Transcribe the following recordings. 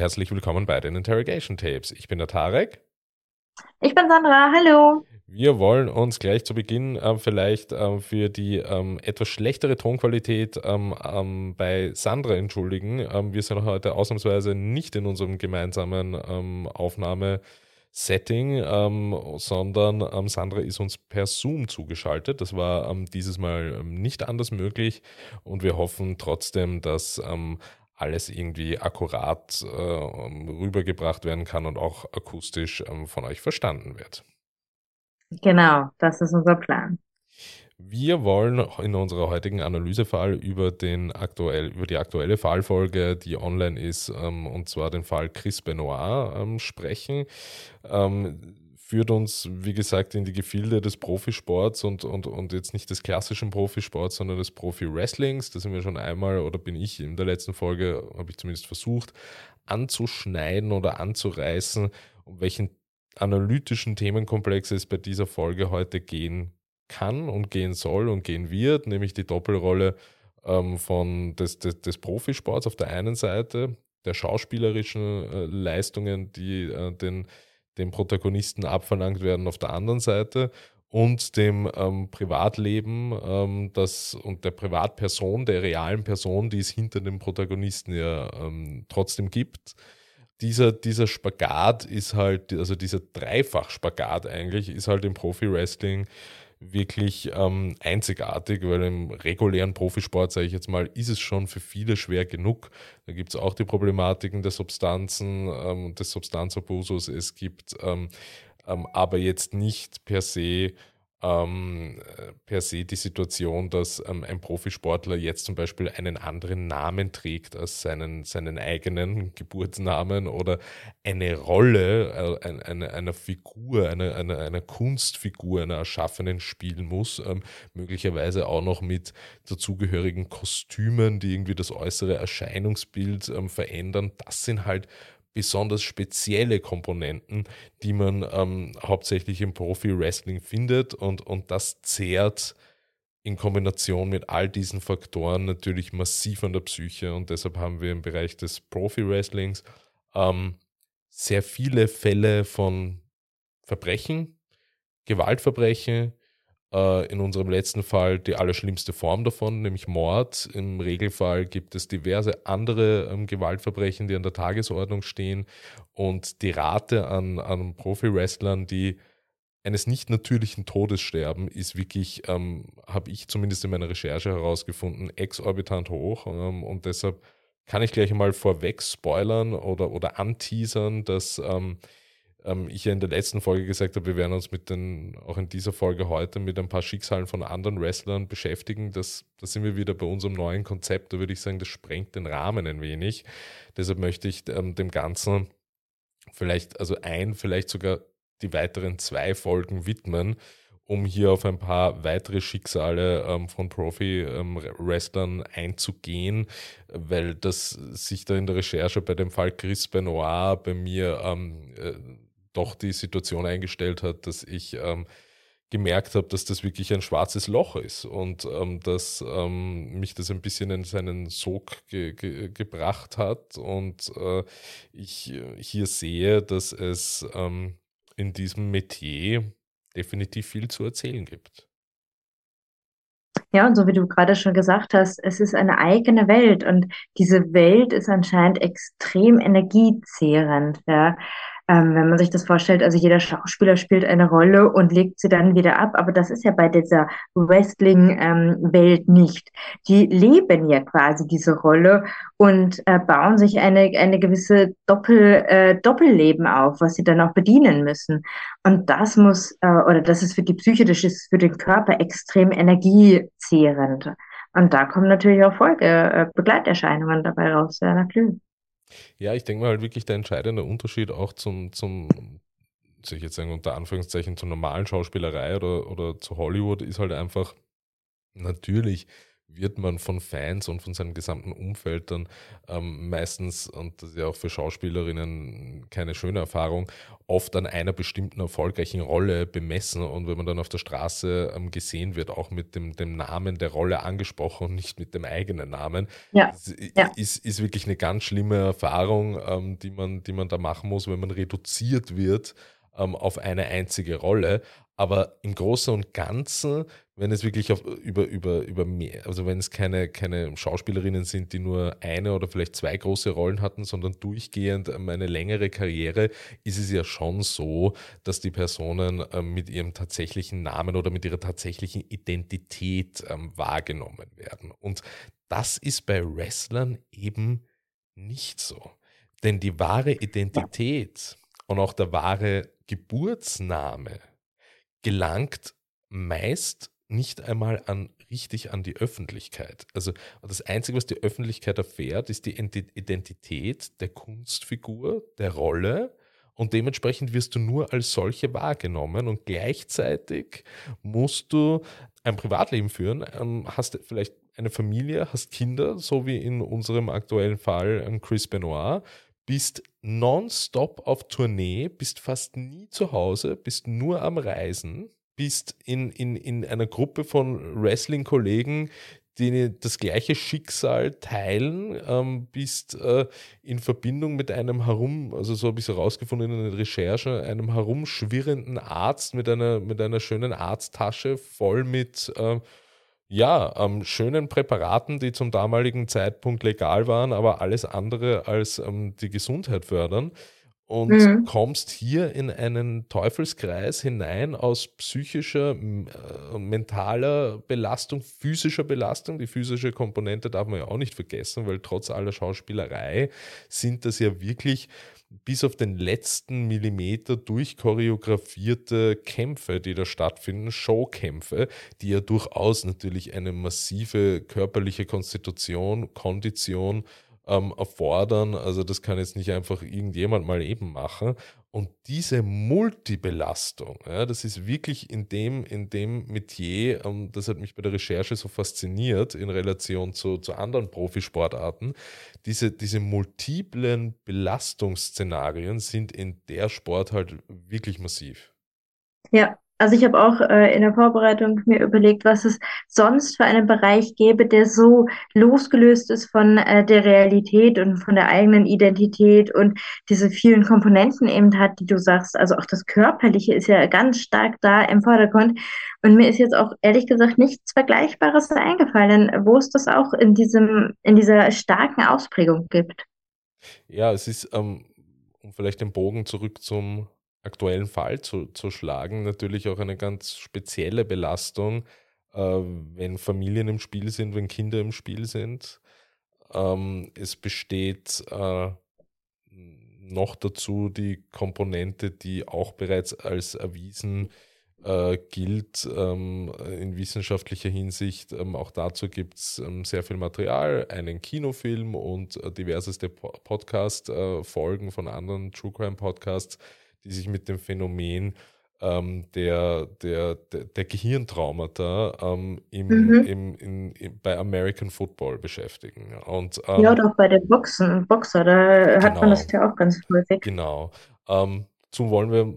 Herzlich willkommen bei den Interrogation Tapes. Ich bin der Tarek. Ich bin Sandra, hallo. Wir wollen uns gleich zu Beginn äh, vielleicht äh, für die ähm, etwas schlechtere Tonqualität ähm, ähm, bei Sandra entschuldigen. Ähm, wir sind heute ausnahmsweise nicht in unserem gemeinsamen ähm, Aufnahmesetting, ähm, sondern Sandra ist uns per Zoom zugeschaltet. Das war dieses Mal nicht anders möglich und wir hoffen trotzdem, dass alles irgendwie akkurat äh, rübergebracht werden kann und auch akustisch ähm, von euch verstanden wird. Genau, das ist unser Plan. Wir wollen in unserer heutigen Analysefall über, den aktuell, über die aktuelle Fallfolge, die online ist, ähm, und zwar den Fall Chris Benoit ähm, sprechen. Ähm, führt uns, wie gesagt, in die Gefilde des Profisports und, und, und jetzt nicht des klassischen Profisports, sondern des Profi-Wrestlings. Da sind wir schon einmal, oder bin ich in der letzten Folge, habe ich zumindest versucht, anzuschneiden oder anzureißen, um welchen analytischen Themenkomplex es bei dieser Folge heute gehen kann und gehen soll und gehen wird, nämlich die Doppelrolle ähm, von des, des, des Profisports auf der einen Seite, der schauspielerischen äh, Leistungen, die äh, den dem Protagonisten abverlangt werden auf der anderen Seite und dem ähm, Privatleben ähm, das, und der Privatperson, der realen Person, die es hinter dem Protagonisten ja ähm, trotzdem gibt. Dieser, dieser Spagat ist halt, also dieser Dreifach-Spagat eigentlich, ist halt im Profi-Wrestling wirklich ähm, einzigartig, weil im regulären Profisport, sage ich jetzt mal, ist es schon für viele schwer genug. Da gibt es auch die Problematiken der Substanzen, ähm, des Substanzabusus. Es gibt ähm, ähm aber jetzt nicht per se ähm, per se die Situation, dass ähm, ein Profisportler jetzt zum Beispiel einen anderen Namen trägt als seinen, seinen eigenen Geburtsnamen oder eine Rolle äh, eine, einer Figur, einer eine, eine Kunstfigur, einer Erschaffenen spielen muss, ähm, möglicherweise auch noch mit dazugehörigen Kostümen, die irgendwie das äußere Erscheinungsbild ähm, verändern. Das sind halt besonders spezielle Komponenten, die man ähm, hauptsächlich im Profi-Wrestling findet und, und das zehrt in Kombination mit all diesen Faktoren natürlich massiv an der Psyche. Und deshalb haben wir im Bereich des Profi-Wrestlings ähm, sehr viele Fälle von Verbrechen, Gewaltverbrechen, in unserem letzten Fall die allerschlimmste Form davon, nämlich Mord. Im Regelfall gibt es diverse andere ähm, Gewaltverbrechen, die an der Tagesordnung stehen. Und die Rate an, an Profi-Wrestlern, die eines nicht natürlichen Todes sterben, ist wirklich, ähm, habe ich zumindest in meiner Recherche herausgefunden, exorbitant hoch. Ähm, und deshalb kann ich gleich einmal vorweg spoilern oder, oder anteasern, dass ähm, ich ja in der letzten Folge gesagt habe, wir werden uns mit den, auch in dieser Folge heute mit ein paar Schicksalen von anderen Wrestlern beschäftigen. Das, da sind wir wieder bei unserem neuen Konzept. Da würde ich sagen, das sprengt den Rahmen ein wenig. Deshalb möchte ich ähm, dem Ganzen vielleicht, also ein, vielleicht sogar die weiteren zwei Folgen widmen, um hier auf ein paar weitere Schicksale ähm, von Profi-Wrestlern ähm, einzugehen, weil das sich da in der Recherche bei dem Fall Chris Benoit bei mir ähm, äh, doch die Situation eingestellt hat, dass ich ähm, gemerkt habe, dass das wirklich ein schwarzes Loch ist und ähm, dass ähm, mich das ein bisschen in seinen Sog ge ge gebracht hat und äh, ich hier sehe, dass es ähm, in diesem Metier definitiv viel zu erzählen gibt. Ja, und so wie du gerade schon gesagt hast, es ist eine eigene Welt und diese Welt ist anscheinend extrem energiezehrend. Ja. Ähm, wenn man sich das vorstellt, also jeder Schauspieler spielt eine Rolle und legt sie dann wieder ab, aber das ist ja bei dieser Wrestling-Welt ähm, nicht. Die leben ja quasi diese Rolle und äh, bauen sich eine, eine gewisse Doppel, äh, Doppelleben auf, was sie dann auch bedienen müssen. Und das muss, äh, oder das ist für die Psyche, das ist für den Körper extrem energiezehrend. Und da kommen natürlich auch Folge, äh, Begleiterscheinungen dabei raus, ja, natürlich. Ja, ich denke mal halt wirklich der entscheidende Unterschied auch zum, zum soll ich jetzt sagen, unter Anführungszeichen zur normalen Schauspielerei oder, oder zu Hollywood ist halt einfach, natürlich wird man von Fans und von seinem gesamten Umfeld dann ähm, meistens, und das ist ja auch für Schauspielerinnen keine schöne Erfahrung, oft an einer bestimmten erfolgreichen Rolle bemessen. Und wenn man dann auf der Straße ähm, gesehen wird, auch mit dem, dem Namen der Rolle angesprochen und nicht mit dem eigenen Namen, ja. ja. Ist, ist wirklich eine ganz schlimme Erfahrung, ähm, die, man, die man da machen muss, wenn man reduziert wird ähm, auf eine einzige Rolle. Aber im Großen und Ganzen, wenn es wirklich auf, über, über, über mehr, also wenn es keine, keine Schauspielerinnen sind, die nur eine oder vielleicht zwei große Rollen hatten, sondern durchgehend eine längere Karriere, ist es ja schon so, dass die Personen ähm, mit ihrem tatsächlichen Namen oder mit ihrer tatsächlichen Identität ähm, wahrgenommen werden. Und das ist bei Wrestlern eben nicht so. Denn die wahre Identität und auch der wahre Geburtsname gelangt meist nicht einmal an richtig an die Öffentlichkeit. Also das Einzige, was die Öffentlichkeit erfährt, ist die Identität der Kunstfigur, der Rolle und dementsprechend wirst du nur als solche wahrgenommen und gleichzeitig musst du ein Privatleben führen, ähm, hast vielleicht eine Familie, hast Kinder, so wie in unserem aktuellen Fall ähm, Chris Benoit, bist nonstop auf Tournee, bist fast nie zu Hause, bist nur am Reisen, bist in, in, in einer Gruppe von Wrestling-Kollegen, die das gleiche Schicksal teilen, ähm, bist äh, in Verbindung mit einem herum, also so habe ich es herausgefunden in der Recherche, einem herumschwirrenden Arzt mit einer, mit einer schönen Arzttasche voll mit äh, ja, ähm, schönen Präparaten, die zum damaligen Zeitpunkt legal waren, aber alles andere als ähm, die Gesundheit fördern. Und mhm. kommst hier in einen Teufelskreis hinein aus psychischer, äh, mentaler Belastung, physischer Belastung. Die physische Komponente darf man ja auch nicht vergessen, weil trotz aller Schauspielerei sind das ja wirklich bis auf den letzten Millimeter durchchoreografierte Kämpfe, die da stattfinden, Showkämpfe, die ja durchaus natürlich eine massive körperliche Konstitution, Kondition ähm, erfordern. Also das kann jetzt nicht einfach irgendjemand mal eben machen. Und diese Multibelastung, ja, das ist wirklich in dem, in dem Metier, ähm, das hat mich bei der Recherche so fasziniert in Relation zu, zu anderen Profisportarten. Diese, diese multiplen Belastungsszenarien sind in der Sport halt wirklich massiv. Ja, also ich habe auch äh, in der Vorbereitung mir überlegt, was es sonst für einen Bereich gäbe, der so losgelöst ist von äh, der Realität und von der eigenen Identität und diese vielen Komponenten eben hat, die du sagst. Also auch das Körperliche ist ja ganz stark da im Vordergrund. Und mir ist jetzt auch ehrlich gesagt nichts Vergleichbares eingefallen, wo es das auch in diesem, in dieser starken Ausprägung gibt. Ja, es ist, ähm, um vielleicht den Bogen zurück zum aktuellen Fall zu, zu schlagen, natürlich auch eine ganz spezielle Belastung, äh, wenn Familien im Spiel sind, wenn Kinder im Spiel sind. Ähm, es besteht äh, noch dazu die Komponente, die auch bereits als erwiesen äh, gilt ähm, in wissenschaftlicher Hinsicht. Ähm, auch dazu gibt es ähm, sehr viel Material, einen Kinofilm und äh, diverseste po Podcast-Folgen äh, von anderen True Crime Podcasts, die sich mit dem Phänomen ähm, der, der, der, der, Gehirntraumata ähm, im, mhm. im, in, in, bei American Football beschäftigen. Und, ähm, ja, doch bei den Boxen, Boxer, da genau, hat man genau. das ja auch ganz häufig. Genau. Ähm, dazu wollen wir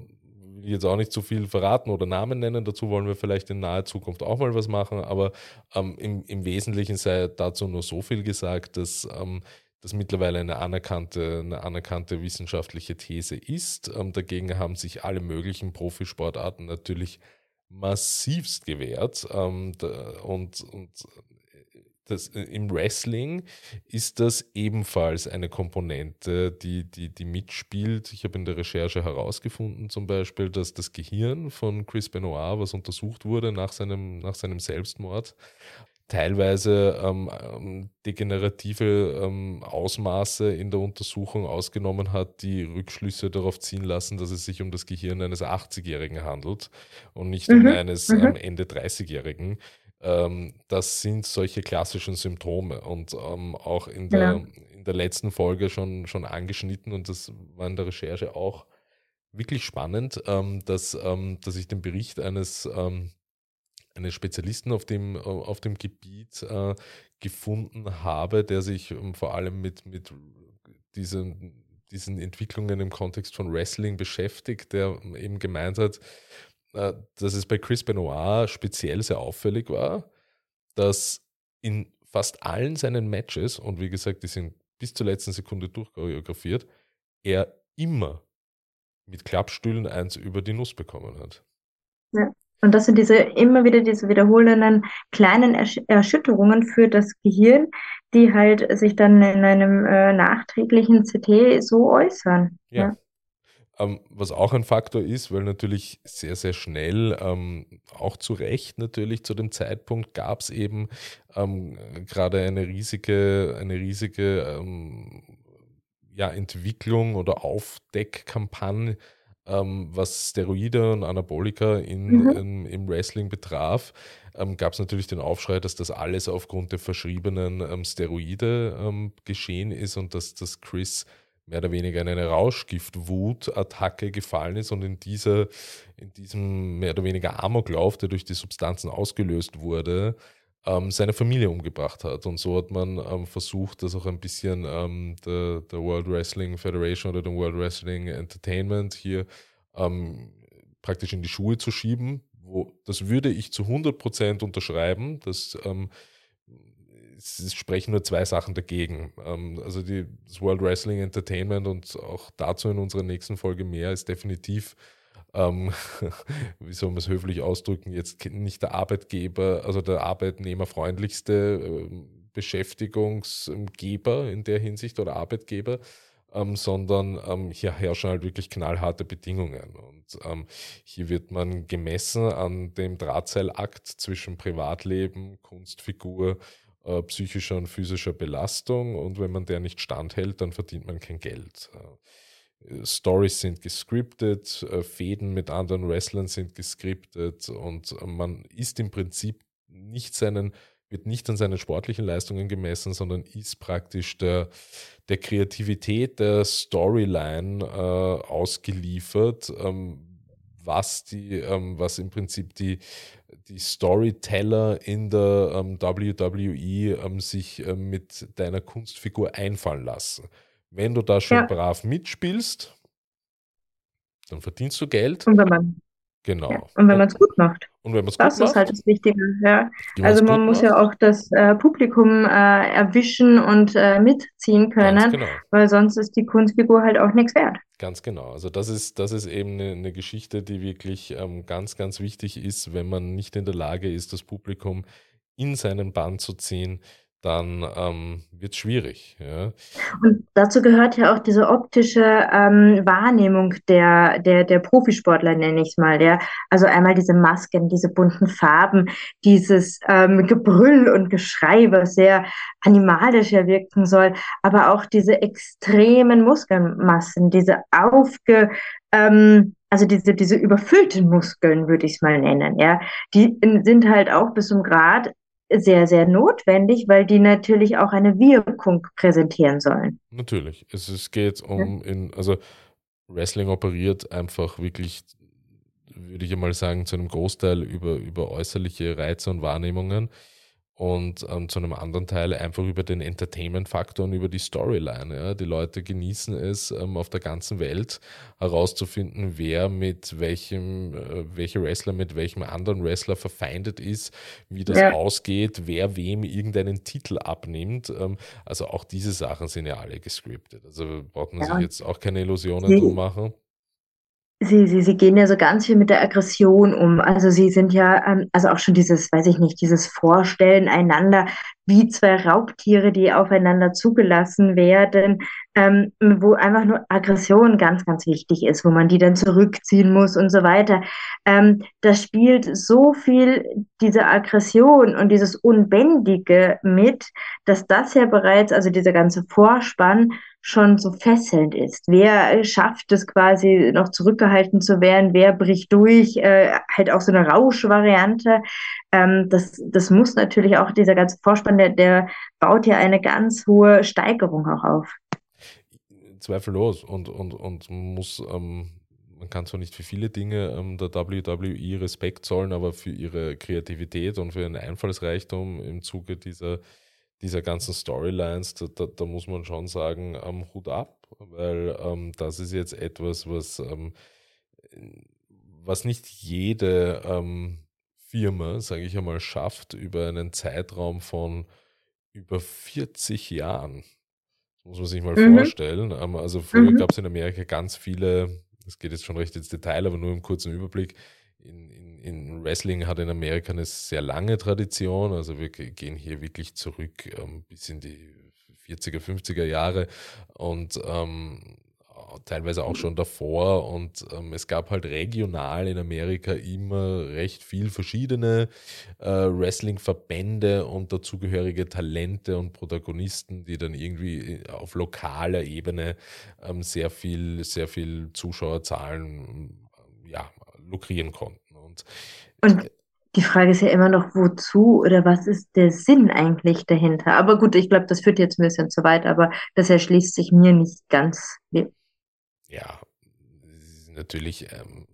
jetzt auch nicht zu viel verraten oder Namen nennen, dazu wollen wir vielleicht in naher Zukunft auch mal was machen, aber ähm, im, im Wesentlichen sei dazu nur so viel gesagt, dass ähm, das mittlerweile eine anerkannte, eine anerkannte wissenschaftliche These ist. Ähm, dagegen haben sich alle möglichen Profisportarten natürlich massivst gewehrt. Ähm, und, und das, im Wrestling ist das ebenfalls eine Komponente, die, die, die mitspielt. Ich habe in der Recherche herausgefunden, zum Beispiel, dass das Gehirn von Chris Benoit, was untersucht wurde nach seinem, nach seinem Selbstmord, teilweise ähm, ähm, degenerative ähm, Ausmaße in der Untersuchung ausgenommen hat, die Rückschlüsse darauf ziehen lassen, dass es sich um das Gehirn eines 80-Jährigen handelt und nicht mhm. um eines mhm. ähm, Ende 30-Jährigen. Ähm, das sind solche klassischen Symptome und ähm, auch in der, ja. in der letzten Folge schon, schon angeschnitten und das war in der Recherche auch wirklich spannend, dass, dass ich den Bericht eines einen Spezialisten auf dem, auf dem Gebiet äh, gefunden habe, der sich ähm, vor allem mit, mit diesen, diesen Entwicklungen im Kontext von Wrestling beschäftigt, der eben gemeint hat, äh, dass es bei Chris Benoit speziell sehr auffällig war, dass in fast allen seinen Matches, und wie gesagt, die sind bis zur letzten Sekunde durchchoreografiert, er immer mit Klappstühlen eins über die Nuss bekommen hat. Ja. Und das sind diese immer wieder diese wiederholenden kleinen Ersch Erschütterungen für das Gehirn, die halt sich dann in einem äh, nachträglichen CT so äußern. Ja. ja. Ähm, was auch ein Faktor ist, weil natürlich sehr, sehr schnell, ähm, auch zu Recht natürlich zu dem Zeitpunkt gab es eben ähm, gerade eine riesige, eine riesige ähm, ja, Entwicklung oder Aufdeckkampagne, ähm, was Steroide und Anabolika in, mhm. in, im Wrestling betraf, ähm, gab es natürlich den Aufschrei, dass das alles aufgrund der verschriebenen Steroide geschehen ist und dass das Chris mehr oder weniger in eine Rauschgift-Wut-Attacke gefallen ist und in, dieser, in diesem mehr oder weniger Amoklauf, der durch die Substanzen ausgelöst wurde, ähm, seine Familie umgebracht hat. Und so hat man ähm, versucht, das auch ein bisschen ähm, der, der, World Wrestling Federation oder dem World Wrestling Entertainment hier ähm, praktisch in die Schuhe zu schieben. Wo, das würde ich zu 100% unterschreiben, dass ähm, es sprechen nur zwei Sachen dagegen. Ähm, also die, das World Wrestling Entertainment und auch dazu in unserer nächsten Folge mehr ist definitiv, ähm, wie soll man es höflich ausdrücken, jetzt nicht der Arbeitgeber, also der arbeitnehmerfreundlichste äh, Beschäftigungsgeber in der Hinsicht oder Arbeitgeber. Ähm, sondern ähm, hier herrschen halt wirklich knallharte Bedingungen. Und ähm, hier wird man gemessen an dem Drahtseilakt zwischen Privatleben, Kunstfigur, äh, psychischer und physischer Belastung und wenn man der nicht standhält, dann verdient man kein Geld. Äh, Stories sind gescriptet, äh, Fäden mit anderen Wrestlern sind gescriptet und man ist im Prinzip nicht seinen, wird nicht an seinen sportlichen Leistungen gemessen, sondern ist praktisch der, der Kreativität der Storyline äh, ausgeliefert, ähm, was die, ähm, was im Prinzip die die Storyteller in der ähm, WWE ähm, sich ähm, mit deiner Kunstfigur einfallen lassen. Wenn du da schon ja. brav mitspielst, dann verdienst du Geld. Und wenn man Genau. Ja, und wenn man es gut macht. Und wenn das gut ist macht, halt das Wichtige. Ja. Also man muss macht. ja auch das äh, Publikum äh, erwischen und äh, mitziehen können, genau. weil sonst ist die Kunstfigur halt auch nichts wert. Ganz genau. Also das ist, das ist eben eine, eine Geschichte, die wirklich ähm, ganz, ganz wichtig ist, wenn man nicht in der Lage ist, das Publikum in seinen Bann zu ziehen, dann ähm, wird es schwierig. Ja. Und dazu gehört ja auch diese optische ähm, Wahrnehmung der, der, der Profisportler, nenne ich es mal. Ja. Also einmal diese Masken, diese bunten Farben, dieses ähm, Gebrüll und Geschrei, was sehr animalisch wirken soll, aber auch diese extremen Muskelmassen, diese aufge... Ähm, also diese, diese überfüllten Muskeln, würde ich es mal nennen, ja, die sind halt auch bis zum Grad sehr, sehr notwendig, weil die natürlich auch eine Wirkung präsentieren sollen. Natürlich. Es, es geht um, ja. in, also Wrestling operiert einfach wirklich, würde ich einmal sagen, zu einem Großteil über, über äußerliche Reize und Wahrnehmungen und ähm, zu einem anderen Teil einfach über den Entertainment-Faktor und über die Storyline. Ja. Die Leute genießen es, ähm, auf der ganzen Welt herauszufinden, wer mit welchem, äh, welcher Wrestler mit welchem anderen Wrestler verfeindet ist, wie das ja. ausgeht, wer wem irgendeinen Titel abnimmt. Ähm, also auch diese Sachen sind ja alle gescriptet. Also braucht man ja. sich jetzt auch keine Illusionen nee. drum machen. Sie, sie, sie gehen ja so ganz viel mit der Aggression um. Also sie sind ja, ähm, also auch schon dieses, weiß ich nicht, dieses Vorstellen einander wie zwei Raubtiere, die aufeinander zugelassen werden, ähm, wo einfach nur Aggression ganz, ganz wichtig ist, wo man die dann zurückziehen muss und so weiter. Ähm, das spielt so viel diese Aggression und dieses Unbändige mit, dass das ja bereits, also dieser ganze Vorspann, schon so fesselnd ist. Wer schafft es quasi noch zurückgehalten zu werden? Wer bricht durch? Äh, halt auch so eine Rauschvariante. Ähm, das, das muss natürlich auch dieser ganze Vorspann, der, der baut ja eine ganz hohe Steigerung auch auf. Zweifellos und, und, und muss, ähm, man kann zwar nicht für viele Dinge ähm, der WWE Respekt zollen, aber für ihre Kreativität und für ihren Einfallsreichtum im Zuge dieser, dieser ganzen Storylines, da, da, da muss man schon sagen, ähm, Hut ab, weil ähm, das ist jetzt etwas, was, ähm, was nicht jede ähm, Firma, sage ich einmal, schafft über einen Zeitraum von über 40 Jahren. Das muss man sich mal mhm. vorstellen. Ähm, also früher mhm. gab es in Amerika ganz viele, das geht jetzt schon recht ins Detail, aber nur im kurzen Überblick. In, in, in Wrestling hat in Amerika eine sehr lange Tradition. Also wir gehen hier wirklich zurück ähm, bis in die 40er, 50er Jahre. Und ähm, teilweise auch schon davor. Und ähm, es gab halt regional in Amerika immer recht viel verschiedene äh, Wrestling-Verbände und dazugehörige Talente und Protagonisten, die dann irgendwie äh, auf lokaler Ebene ähm, sehr viel, sehr viel Zuschauerzahlen ja, lukrieren konnten. Und, und die Frage ist ja immer noch, wozu oder was ist der Sinn eigentlich dahinter? Aber gut, ich glaube, das führt jetzt ein bisschen zu weit, aber das erschließt sich mir nicht ganz ja, natürlich, ähm,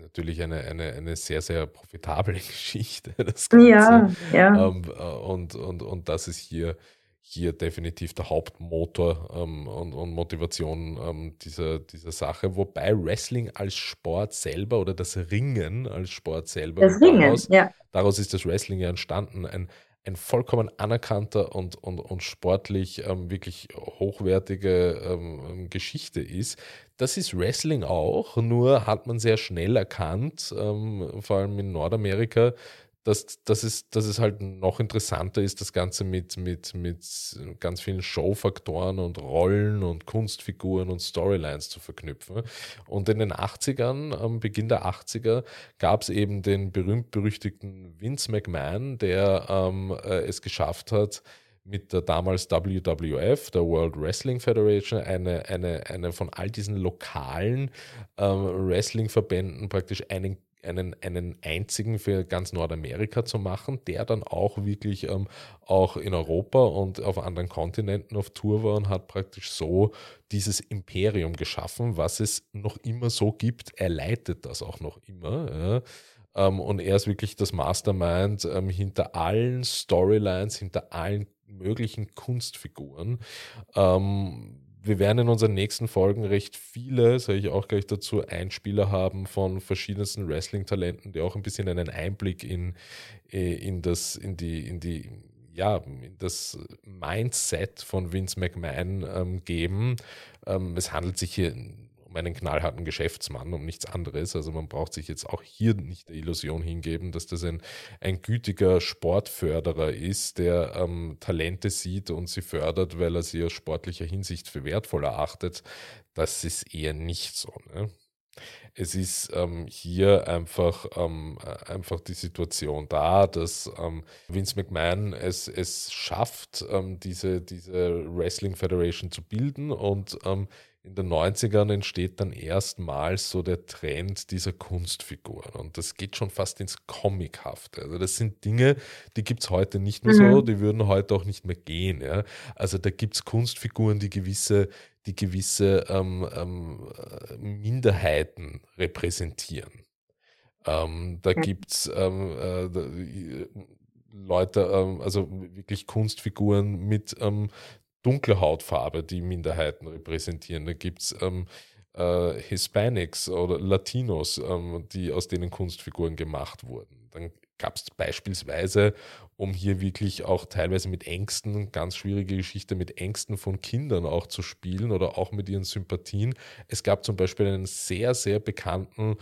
natürlich eine, eine, eine sehr, sehr profitable Geschichte. Das Ganze. Ja, ja. Ähm, äh, und, und, und das ist hier, hier definitiv der Hauptmotor ähm, und, und, Motivation ähm, dieser, dieser Sache. Wobei Wrestling als Sport selber oder das Ringen als Sport selber, das Ringen, daraus, ja. daraus ist das Wrestling ja entstanden, ein, ein vollkommen anerkannter und, und, und sportlich ähm, wirklich hochwertige ähm, Geschichte ist. Das ist Wrestling auch, nur hat man sehr schnell erkannt, ähm, vor allem in Nordamerika, dass, dass, es, dass es halt noch interessanter ist, das Ganze mit, mit, mit ganz vielen Showfaktoren und Rollen und Kunstfiguren und Storylines zu verknüpfen. Und in den 80ern, am Beginn der 80er, gab es eben den berühmt-berüchtigten Vince McMahon, der ähm, äh, es geschafft hat, mit der damals WWF, der World Wrestling Federation, eine, eine, eine von all diesen lokalen ähm, Wrestling-Verbänden praktisch einen einen, einen einzigen für ganz Nordamerika zu machen, der dann auch wirklich ähm, auch in Europa und auf anderen Kontinenten auf Tour war und hat praktisch so dieses Imperium geschaffen, was es noch immer so gibt. Er leitet das auch noch immer. Ja. Ähm, und er ist wirklich das Mastermind ähm, hinter allen Storylines, hinter allen möglichen Kunstfiguren. Ähm, wir werden in unseren nächsten Folgen recht viele, sage ich auch gleich dazu, Einspieler haben von verschiedensten Wrestling-Talenten, die auch ein bisschen einen Einblick in, äh, in das, in die, in die, ja, das Mindset von Vince McMahon ähm, geben. Ähm, es handelt sich hier um einen knallharten Geschäftsmann, um nichts anderes. Also man braucht sich jetzt auch hier nicht der Illusion hingeben, dass das ein, ein gütiger Sportförderer ist, der ähm, Talente sieht und sie fördert, weil er sie aus sportlicher Hinsicht für wertvoll erachtet. Das ist eher nicht so. Ne? Es ist ähm, hier einfach, ähm, einfach die Situation da, dass ähm, Vince McMahon es, es schafft, ähm, diese, diese Wrestling Federation zu bilden und ähm, in den 90ern entsteht dann erstmals so der Trend dieser Kunstfiguren. Und das geht schon fast ins Comichafte. Also das sind Dinge, die gibt es heute nicht mehr mhm. so, die würden heute auch nicht mehr gehen. Ja? Also da gibt es Kunstfiguren, die gewisse, die gewisse ähm, ähm, Minderheiten repräsentieren. Ähm, da gibt es Leute, ähm, also wirklich Kunstfiguren mit ähm, dunkle Hautfarbe, die Minderheiten repräsentieren. Da gibt es ähm, äh, Hispanics oder Latinos, ähm, die aus denen Kunstfiguren gemacht wurden. Dann gab es beispielsweise, um hier wirklich auch teilweise mit Ängsten, ganz schwierige Geschichte, mit Ängsten von Kindern auch zu spielen oder auch mit ihren Sympathien. Es gab zum Beispiel einen sehr, sehr bekannten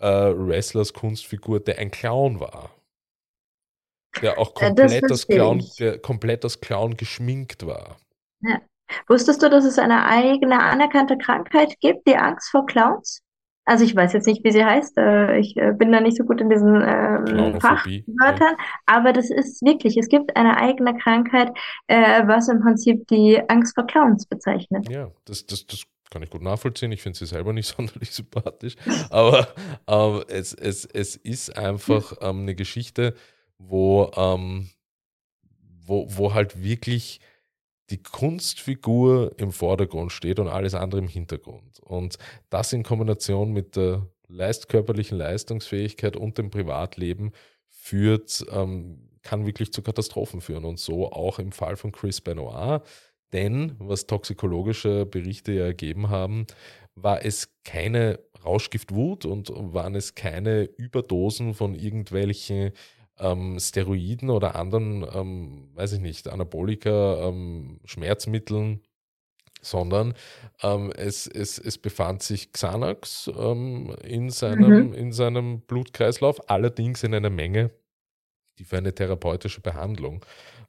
äh, Wrestlers Kunstfigur, der ein Clown war. Der auch komplett, als Clown, der komplett als Clown geschminkt war. Ja. Wusstest du, dass es eine eigene anerkannte Krankheit gibt, die Angst vor Clowns? Also ich weiß jetzt nicht, wie sie heißt. Äh, ich äh, bin da nicht so gut in diesen ähm, Fachwörtern, ja. aber das ist wirklich, es gibt eine eigene Krankheit, äh, was im Prinzip die Angst vor Clowns bezeichnet. Ja, das, das, das kann ich gut nachvollziehen. Ich finde sie selber nicht sonderlich sympathisch, aber ähm, es, es, es ist einfach ähm, eine Geschichte, wo, ähm, wo, wo halt wirklich die Kunstfigur im Vordergrund steht und alles andere im Hintergrund. Und das in Kombination mit der leist körperlichen Leistungsfähigkeit und dem Privatleben führt, ähm, kann wirklich zu Katastrophen führen. Und so auch im Fall von Chris Benoit. Denn, was toxikologische Berichte ja ergeben haben, war es keine Rauschgiftwut und waren es keine Überdosen von irgendwelchen ähm, Steroiden oder anderen, ähm, weiß ich nicht, Anabolika, ähm, Schmerzmitteln, sondern ähm, es, es, es befand sich Xanax ähm, in, seinem, mhm. in seinem Blutkreislauf, allerdings in einer Menge, die für eine therapeutische Behandlung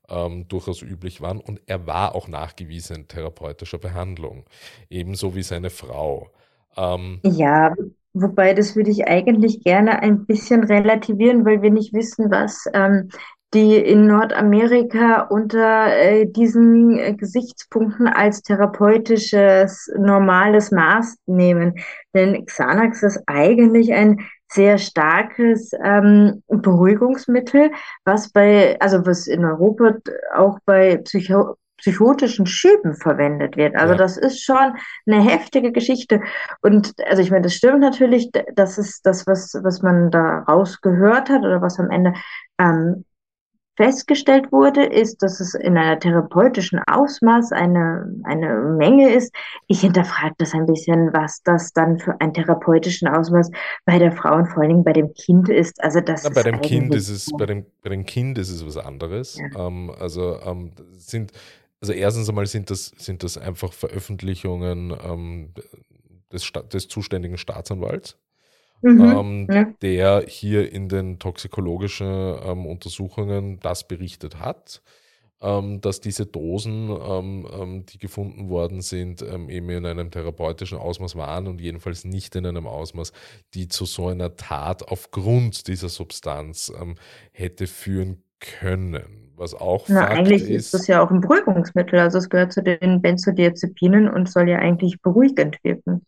ähm, durchaus üblich waren. Und er war auch nachgewiesen in therapeutischer Behandlung, ebenso wie seine Frau. Ähm, ja, wobei das würde ich eigentlich gerne ein bisschen relativieren, weil wir nicht wissen, was ähm, die in Nordamerika unter äh, diesen äh, Gesichtspunkten als therapeutisches normales Maß nehmen. Denn Xanax ist eigentlich ein sehr starkes ähm, Beruhigungsmittel, was bei, also was in Europa auch bei Psycho psychotischen Schüben verwendet wird. Also ja. das ist schon eine heftige Geschichte. Und also ich meine, das stimmt natürlich, das ist das, was, was man da rausgehört hat oder was am Ende ähm, festgestellt wurde, ist, dass es in einer therapeutischen Ausmaß eine, eine Menge ist. Ich hinterfrage das ein bisschen, was das dann für ein therapeutischen Ausmaß bei der Frau und vor allen Dingen bei dem Kind ist. Also das Na, bei dem Kind ist es, bei dem, bei dem Kind ist es was anderes. Ja. Ähm, also ähm, sind, also erstens einmal sind das, sind das einfach Veröffentlichungen ähm, des, des zuständigen Staatsanwalts mhm, ähm, ja. der hier in den toxikologischen ähm, Untersuchungen das berichtet hat, ähm, dass diese Dosen, ähm, ähm, die gefunden worden sind, ähm, eben in einem therapeutischen Ausmaß waren und jedenfalls nicht in einem Ausmaß, die zu so einer Tat aufgrund dieser Substanz hätte führen können. Was auch Na, Fakt eigentlich ist, ist das ja auch ein Beruhigungsmittel. Also es gehört zu den Benzodiazepinen und soll ja eigentlich beruhigend wirken.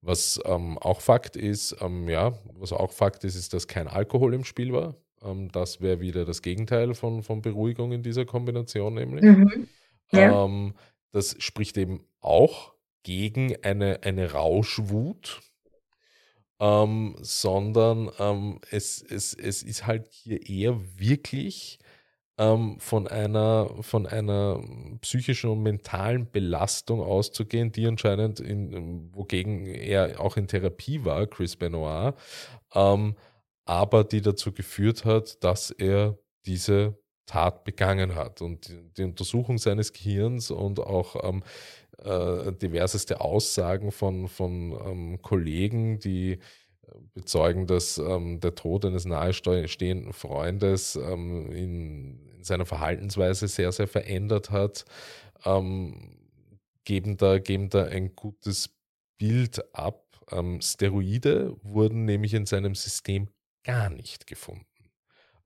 Was ähm, auch Fakt ist, ähm, ja, was auch Fakt ist, ist, dass kein Alkohol im Spiel war. Ähm, das wäre wieder das Gegenteil von, von Beruhigung in dieser Kombination, nämlich. Mhm. Ja. Ähm, das spricht eben auch gegen eine, eine Rauschwut, ähm, sondern ähm, es, es, es ist halt hier eher wirklich ähm, von, einer, von einer psychischen und mentalen Belastung auszugehen, die anscheinend, in, wogegen er auch in Therapie war, Chris Benoit, ähm, aber die dazu geführt hat, dass er diese Tat begangen hat. Und die, die Untersuchung seines Gehirns und auch ähm, äh, diverseste Aussagen von, von ähm, Kollegen, die bezeugen, dass ähm, der Tod eines nahestehenden Freundes ähm, in, in, seiner Verhaltensweise sehr, sehr verändert hat, ähm, geben, da, geben da ein gutes Bild ab. Ähm, Steroide wurden nämlich in seinem System gar nicht gefunden.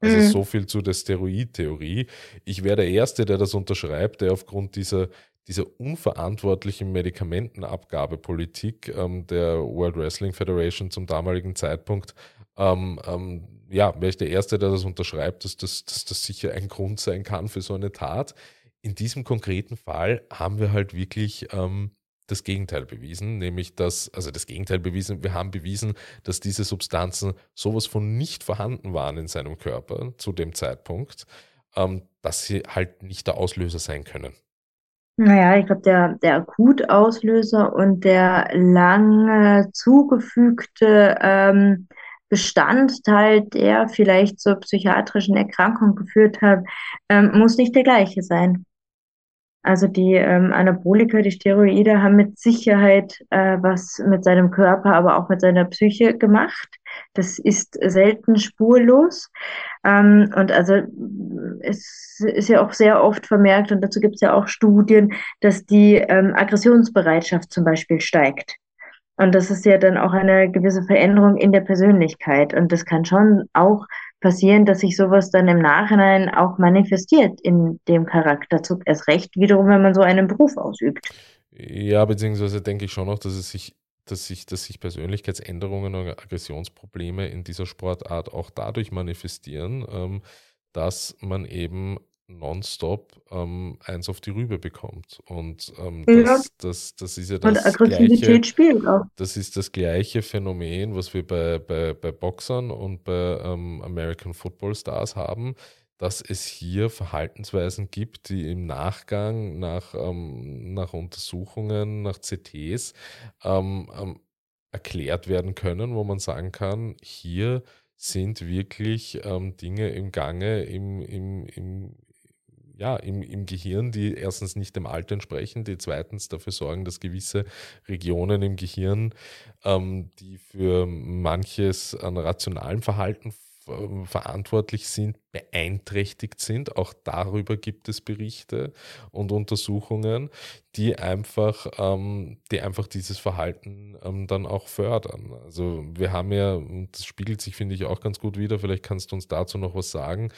Also mhm. so viel zu der Steroidtheorie. Ich wäre der Erste, der das unterschreibt, der aufgrund dieser dieser unverantwortlichen Medikamentenabgabepolitik ähm, der World Wrestling Federation zum damaligen Zeitpunkt, ähm, ähm, ja, wäre ich der Erste, der das unterschreibt, dass das, dass das sicher ein Grund sein kann für so eine Tat. In diesem konkreten Fall haben wir halt wirklich ähm, das Gegenteil bewiesen, nämlich dass, also das Gegenteil bewiesen, wir haben bewiesen, dass diese Substanzen sowas von nicht vorhanden waren in seinem Körper zu dem Zeitpunkt, ähm, dass sie halt nicht der Auslöser sein können. Naja, ich glaube, der, der Akutauslöser und der lange zugefügte ähm, Bestandteil, der vielleicht zur psychiatrischen Erkrankung geführt hat, ähm, muss nicht der gleiche sein. Also die ähm, Anabolika, die Steroide haben mit Sicherheit äh, was mit seinem Körper, aber auch mit seiner Psyche gemacht. Das ist selten spurlos. Ähm, und also es ist ja auch sehr oft vermerkt, und dazu gibt es ja auch Studien, dass die ähm, Aggressionsbereitschaft zum Beispiel steigt. Und das ist ja dann auch eine gewisse Veränderung in der Persönlichkeit. Und das kann schon auch passieren, dass sich sowas dann im Nachhinein auch manifestiert in dem Charakterzug. Erst recht wiederum, wenn man so einen Beruf ausübt. Ja, beziehungsweise denke ich schon noch, dass es sich, dass sich, dass sich Persönlichkeitsänderungen oder Aggressionsprobleme in dieser Sportart auch dadurch manifestieren, ähm, dass man eben nonstop ähm, eins auf die Rübe bekommt. Und ähm, Ja. das, das, das ist ja Und das gleiche, Aggressivität spielt auch. das ist das gleiche Phänomen, was wir bei, bei, bei Boxern und bei ähm, American Football Stars haben, dass es hier Verhaltensweisen gibt, die im Nachgang nach, ähm, nach Untersuchungen, nach CTs ähm, ähm, erklärt werden können, wo man sagen kann, hier sind wirklich ähm, Dinge im Gange im, im, im, ja, im, im Gehirn, die erstens nicht dem Alter entsprechen, die zweitens dafür sorgen, dass gewisse Regionen im Gehirn, ähm, die für manches an rationalem Verhalten ähm, verantwortlich sind, beeinträchtigt sind. Auch darüber gibt es Berichte und Untersuchungen, die einfach, ähm, die einfach dieses Verhalten ähm, dann auch fördern. Also wir haben ja, das spiegelt sich, finde ich, auch ganz gut wieder, vielleicht kannst du uns dazu noch was sagen,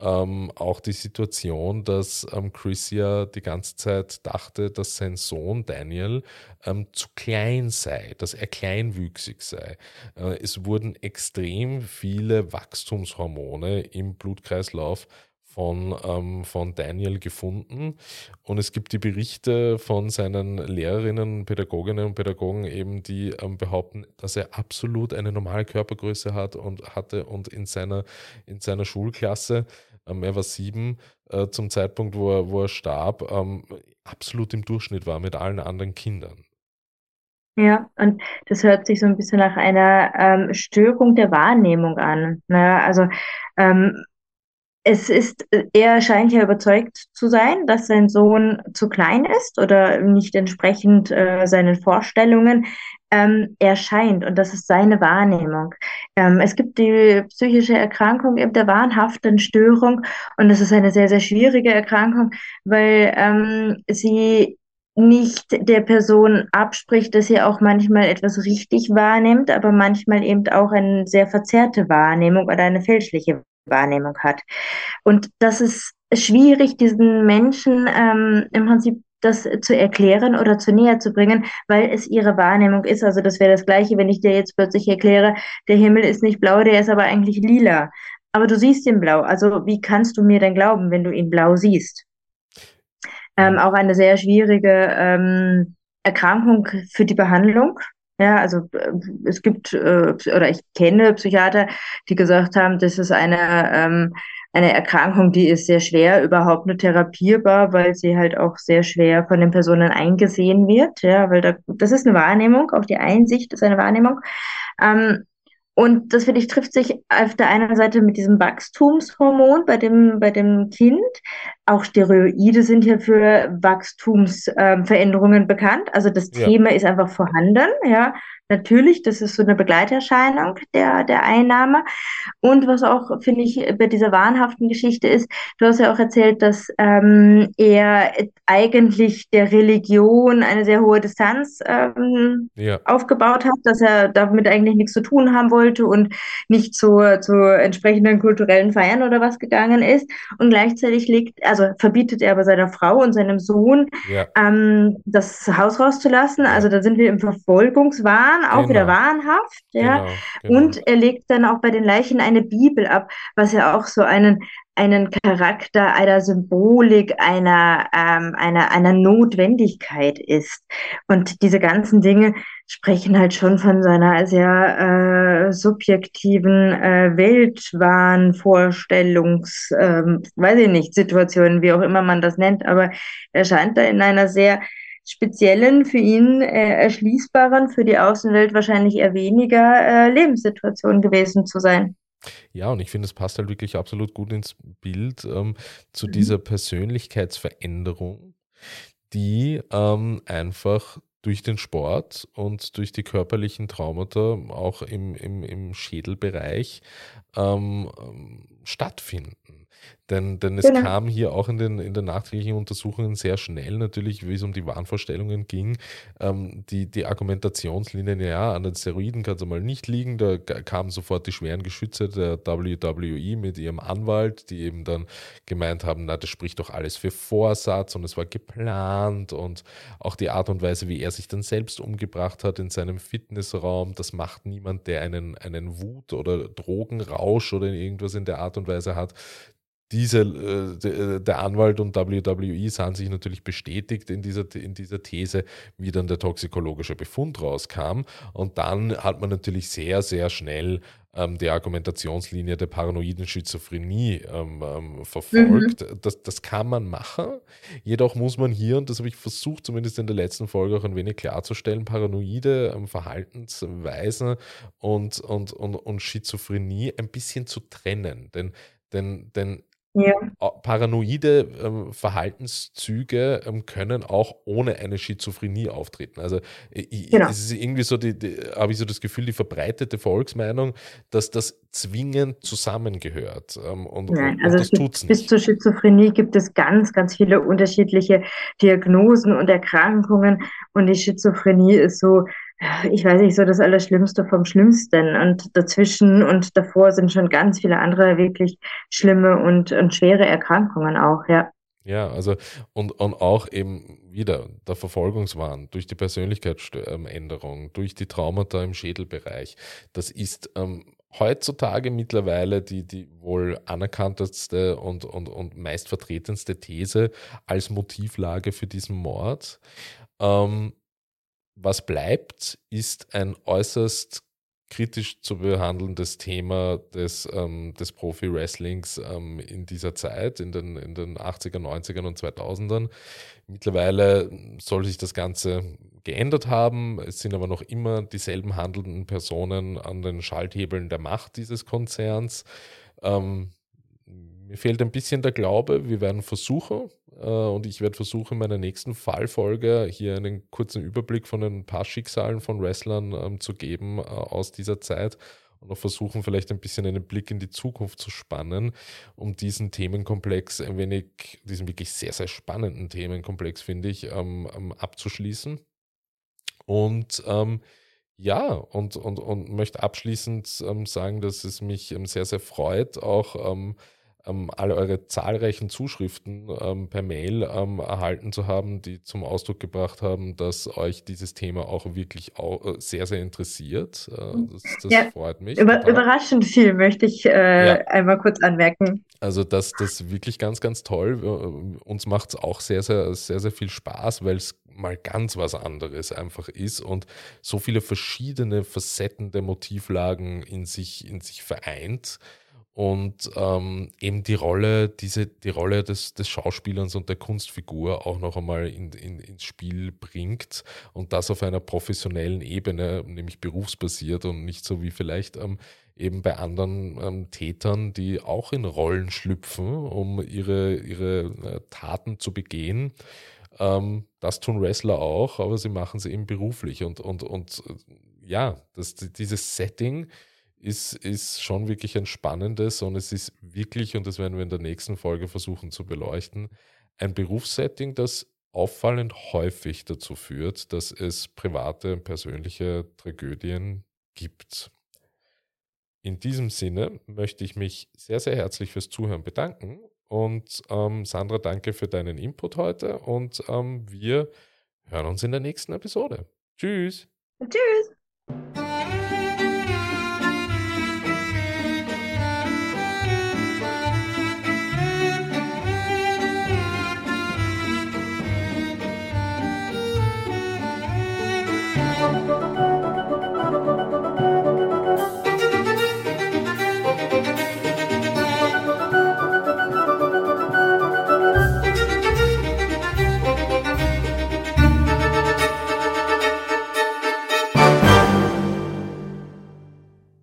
ähm, auch die Situation, dass ähm, Chris ja die ganze Zeit dachte, dass sein Sohn Daniel ähm, zu klein sei, dass er kleinwüchsig sei. Äh, es wurden extrem viele Wachstumshormone im Blutkreislauf von, ähm, von Daniel gefunden. Und es gibt die Berichte von seinen Lehrerinnen, Pädagoginnen und Pädagogen eben, die ähm, behaupten, dass er absolut eine normale Körpergröße hat und hatte und in seiner, in seiner Schulklasse, ähm, er war sieben äh, zum Zeitpunkt, wo er, wo er starb, ähm, absolut im Durchschnitt war mit allen anderen Kindern. Ja, und das hört sich so ein bisschen nach einer ähm, Störung der Wahrnehmung an. Ne? Also ähm, es ist, er scheint ja überzeugt zu sein, dass sein Sohn zu klein ist oder nicht entsprechend äh, seinen Vorstellungen ähm, erscheint. Und das ist seine Wahrnehmung. Ähm, es gibt die psychische Erkrankung eben der wahnhaften Störung. Und das ist eine sehr, sehr schwierige Erkrankung, weil ähm, sie nicht der Person abspricht, dass sie auch manchmal etwas richtig wahrnimmt, aber manchmal eben auch eine sehr verzerrte Wahrnehmung oder eine fälschliche Wahrnehmung hat. Und das ist schwierig, diesen Menschen ähm, im Prinzip das zu erklären oder zu näher zu bringen, weil es ihre Wahrnehmung ist. Also das wäre das Gleiche, wenn ich dir jetzt plötzlich erkläre, der Himmel ist nicht blau, der ist aber eigentlich lila. Aber du siehst ihn blau. Also wie kannst du mir denn glauben, wenn du ihn blau siehst? Ähm, auch eine sehr schwierige ähm, Erkrankung für die Behandlung. Ja, also äh, es gibt äh, oder ich kenne Psychiater, die gesagt haben, das ist eine ähm, eine Erkrankung, die ist sehr schwer überhaupt nur therapierbar, weil sie halt auch sehr schwer von den Personen eingesehen wird. Ja, weil da, das ist eine Wahrnehmung, auch die Einsicht ist eine Wahrnehmung. Ähm, und das finde ich trifft sich auf der einen Seite mit diesem Wachstumshormon bei dem, bei dem Kind. Auch Steroide sind hier für Wachstumsveränderungen äh, bekannt. Also das Ja. Thema ist einfach vorhanden. Ja, natürlich, das ist so eine Begleiterscheinung der, der Einnahme. Und was auch, finde ich, bei dieser wahnhaften Geschichte ist, du hast ja auch erzählt, dass ähm, er eigentlich der Religion eine sehr hohe Distanz ähm, Ja, aufgebaut hat, dass er damit eigentlich nichts zu tun haben wollte und nicht zu, zu entsprechenden kulturellen Feiern oder was gegangen ist. Und gleichzeitig legt, also verbietet er aber seiner Frau und seinem Sohn, ja, ähm, das Haus rauszulassen. Also da sind wir im Verfolgungswahn, auch wieder Genau. wahnhaft, ja. genau, genau. Und er legt dann auch bei den Leichen eine Bibel ab, was ja auch so einen, einen Charakter einer Symbolik, einer, ähm, einer, einer Notwendigkeit ist. Und diese ganzen Dinge sprechen halt schon von seiner sehr äh, subjektiven äh, Weltwahn, Vorstellungs, ähm, weiß ich nicht, Situation, wie auch immer man das nennt, aber er scheint da in einer sehr speziellen, für ihn äh, erschließbaren, für die Außenwelt wahrscheinlich eher weniger äh, Lebenssituation gewesen zu sein. Ja, und ich finde, es passt halt wirklich absolut gut ins Bild ähm, zu Mhm. dieser Persönlichkeitsveränderung, die ähm, einfach durch den Sport und durch die körperlichen Traumata auch im, im, im Schädelbereich ähm, ähm, stattfinden. Denn, denn es Genau. kam hier auch in den, in den nachträglichen Untersuchungen sehr schnell natürlich, wie es um die Wahnvorstellungen ging, ähm, die, die Argumentationslinien, ja, an den Steroiden kann es einmal nicht liegen. Da kamen sofort die schweren Geschütze der WWE mit ihrem Anwalt, die eben dann gemeint haben, na, das spricht doch alles für Vorsatz und es war geplant und auch die Art und Weise, wie er sich dann selbst umgebracht hat in seinem Fitnessraum, das macht niemand, der einen, einen Wut- oder Drogenrausch oder irgendwas in der Art und Weise hat. Diese, äh, der Anwalt und WWE sahen sich natürlich bestätigt in dieser, in dieser These, wie dann der toxikologische Befund rauskam. Und dann hat man natürlich sehr, sehr schnell ähm, die Argumentationslinie der paranoiden Schizophrenie ähm, ähm, verfolgt. Mhm. Das, das kann man machen. Jedoch muss man hier, und das habe ich versucht, zumindest in der letzten Folge auch ein wenig klarzustellen, paranoide ähm, Verhaltensweisen und, und, und, und Schizophrenie ein bisschen zu trennen. Denn, denn, denn ja. Paranoide ähm, Verhaltenszüge ähm, können auch ohne eine Schizophrenie auftreten. Also genau. es ist irgendwie so, die, die habe ich so das Gefühl, die verbreitete Volksmeinung, dass das zwingend zusammengehört. Ähm, und, Nein, und, also das tut es nicht. Bis zur Schizophrenie gibt es ganz, ganz viele unterschiedliche Diagnosen und Erkrankungen und die Schizophrenie ist so ich weiß nicht, so das Allerschlimmste vom Schlimmsten. Und dazwischen und davor sind schon ganz viele andere wirklich schlimme und, und schwere Erkrankungen auch, ja. Ja, also und, und auch eben wieder der Verfolgungswahn durch die Persönlichkeitsänderung, durch die Traumata im Schädelbereich. Das ist ähm, heutzutage mittlerweile die, die wohl anerkannteste und, und, und meistvertretendste These als Motivlage für diesen Mord. Ähm, was bleibt, ist ein äußerst kritisch zu behandelndes Thema des, ähm, des Profi-Wrestlings ähm, in dieser Zeit, in den, in den 80er, 90ern und 2000ern. Mittlerweile soll sich das Ganze geändert haben. Es sind aber noch immer dieselben handelnden Personen an den Schalthebeln der Macht dieses Konzerns. Ähm, mir fehlt ein bisschen der Glaube. Wir werden versuchen, äh, und ich werde versuchen, in meiner nächsten Fallfolge hier einen kurzen Überblick von ein paar Schicksalen von Wrestlern ähm, zu geben äh, aus dieser Zeit und auch versuchen, vielleicht ein bisschen einen Blick in die Zukunft zu spannen, um diesen Themenkomplex ein wenig, diesen wirklich sehr, sehr spannenden Themenkomplex, finde ich, ähm, ähm, abzuschließen. Und ähm, ja, und, und, und möchte abschließend ähm, sagen, dass es mich ähm, sehr, sehr freut, auch ähm, alle eure zahlreichen Zuschriften ähm, per Mail ähm, erhalten zu haben, die zum Ausdruck gebracht haben, dass euch dieses Thema auch wirklich auch, äh, sehr, sehr interessiert. Äh, mhm. das, das ja, freut mich. Über, überraschend viel möchte ich äh, ja. einmal kurz anmerken. Also das, das wirklich ganz, ganz toll. Äh, uns macht es auch sehr, sehr, sehr, sehr viel Spaß, weil es mal ganz was anderes einfach ist und so viele verschiedene Facetten der Motivlagen in sich, in sich vereint und ähm, eben die Rolle, diese, die Rolle des, des Schauspielers und der Kunstfigur auch noch einmal in, in, ins Spiel bringt und das auf einer professionellen Ebene, nämlich berufsbasiert und nicht so wie vielleicht ähm, eben bei anderen ähm, Tätern, die auch in Rollen schlüpfen, um ihre, ihre äh, Taten zu begehen. Ähm, das tun Wrestler auch, aber sie machen sie eben beruflich und, und, und äh, ja, das, dieses Setting, ist, ist schon wirklich ein spannendes und es ist wirklich, und das werden wir in der nächsten Folge versuchen zu beleuchten, ein Berufssetting, das auffallend häufig dazu führt, dass es private, persönliche Tragödien gibt. In diesem Sinne möchte ich mich sehr, sehr herzlich fürs Zuhören bedanken und ähm, Sandra, danke für deinen Input heute und ähm, wir hören uns in der nächsten Episode. Tschüss. Tschüss.